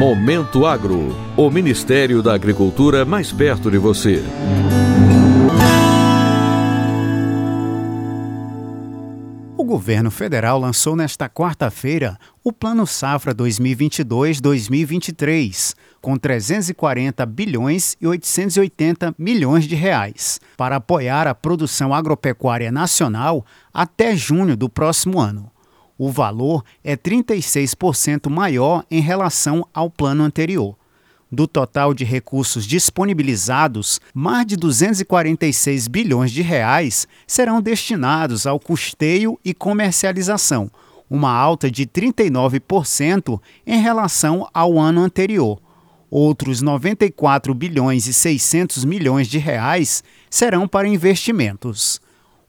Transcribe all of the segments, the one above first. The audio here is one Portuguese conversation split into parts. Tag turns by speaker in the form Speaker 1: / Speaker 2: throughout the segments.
Speaker 1: Momento Agro, o Ministério da Agricultura mais perto de você.
Speaker 2: O governo federal lançou nesta quarta-feira o Plano Safra 2022-2023, com 340 bilhões e 880 milhões de reais, para apoiar a produção agropecuária nacional até junho do próximo ano. O valor é 36% maior em relação ao plano anterior. Do total de recursos disponibilizados, mais de 246 bilhões de reais serão destinados ao custeio e comercialização, uma alta de 39% em relação ao ano anterior. Outros 94 bilhões e 600 milhões de reais serão para investimentos.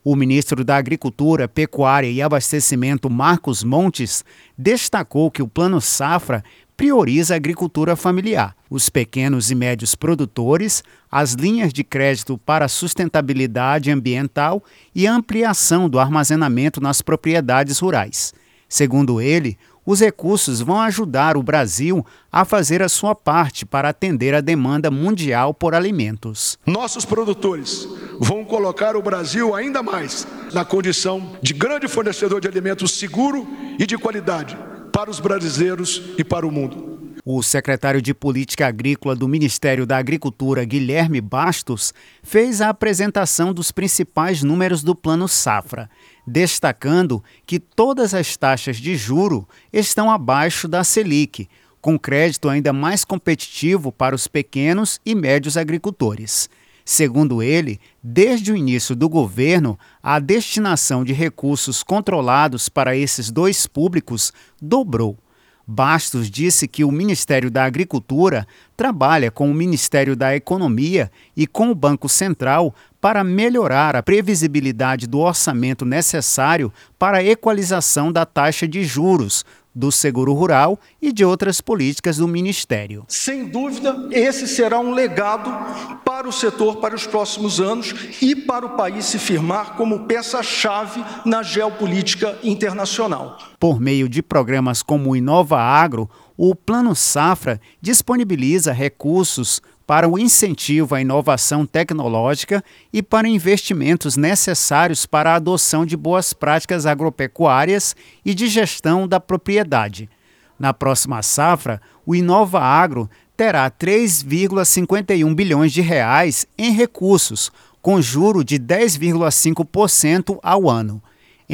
Speaker 2: O ministro da Agricultura, Pecuária e Abastecimento, Marcos Montes, destacou que o Plano Safra prioriza a agricultura familiar, os pequenos e médios produtores, as linhas de crédito para sustentabilidade ambiental e a ampliação do armazenamento nas propriedades rurais. Segundo ele, os recursos vão ajudar o Brasil a fazer a sua parte para atender a demanda mundial por alimentos.
Speaker 3: Nossos produtores vão colocar o Brasil ainda mais na condição de grande fornecedor de alimentos seguro e de qualidade para os brasileiros e para o mundo.
Speaker 2: O secretário de Política Agrícola do Ministério da Agricultura, Guilherme Bastos, fez a apresentação dos principais números do Plano Safra, destacando que todas as taxas de juro estão abaixo da Selic, com crédito ainda mais competitivo para os pequenos e médios agricultores. Segundo ele, desde o início do governo, a destinação de recursos controlados para esses dois públicos dobrou. Bastos disse que o Ministério da Agricultura trabalha com o Ministério da Economia e com o Banco Central para melhorar a previsibilidade do orçamento necessário para a equalização da taxa de juros, do seguro rural e de outras políticas do Ministério.
Speaker 3: Sem dúvida, esse será um legado para o setor para os próximos anos e para o país se firmar como peça-chave na geopolítica internacional.
Speaker 2: Por meio de programas como o Inova Agro, o Plano Safra disponibiliza recursos para o incentivo à inovação tecnológica e para investimentos necessários para a adoção de boas práticas agropecuárias e de gestão da propriedade. Na próxima safra, o Inova Agro terá 3,51 bilhões de reais em recursos, com juro de 10,5% ao ano.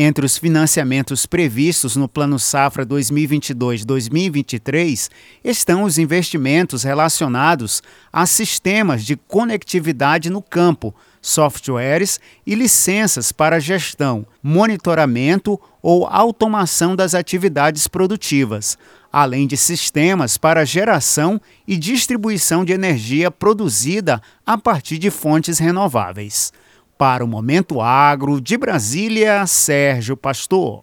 Speaker 2: Entre os financiamentos previstos no Plano Safra 2022-2023 estão os investimentos relacionados a sistemas de conectividade no campo, softwares e licenças para gestão, monitoramento ou automação das atividades produtivas, além de sistemas para geração e distribuição de energia produzida a partir de fontes renováveis. Para o Momento Agro, de Brasília, Sérgio Pastor.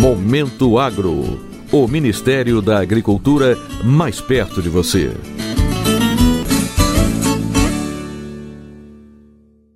Speaker 1: Momento Agro. O Ministério da Agricultura mais perto de você.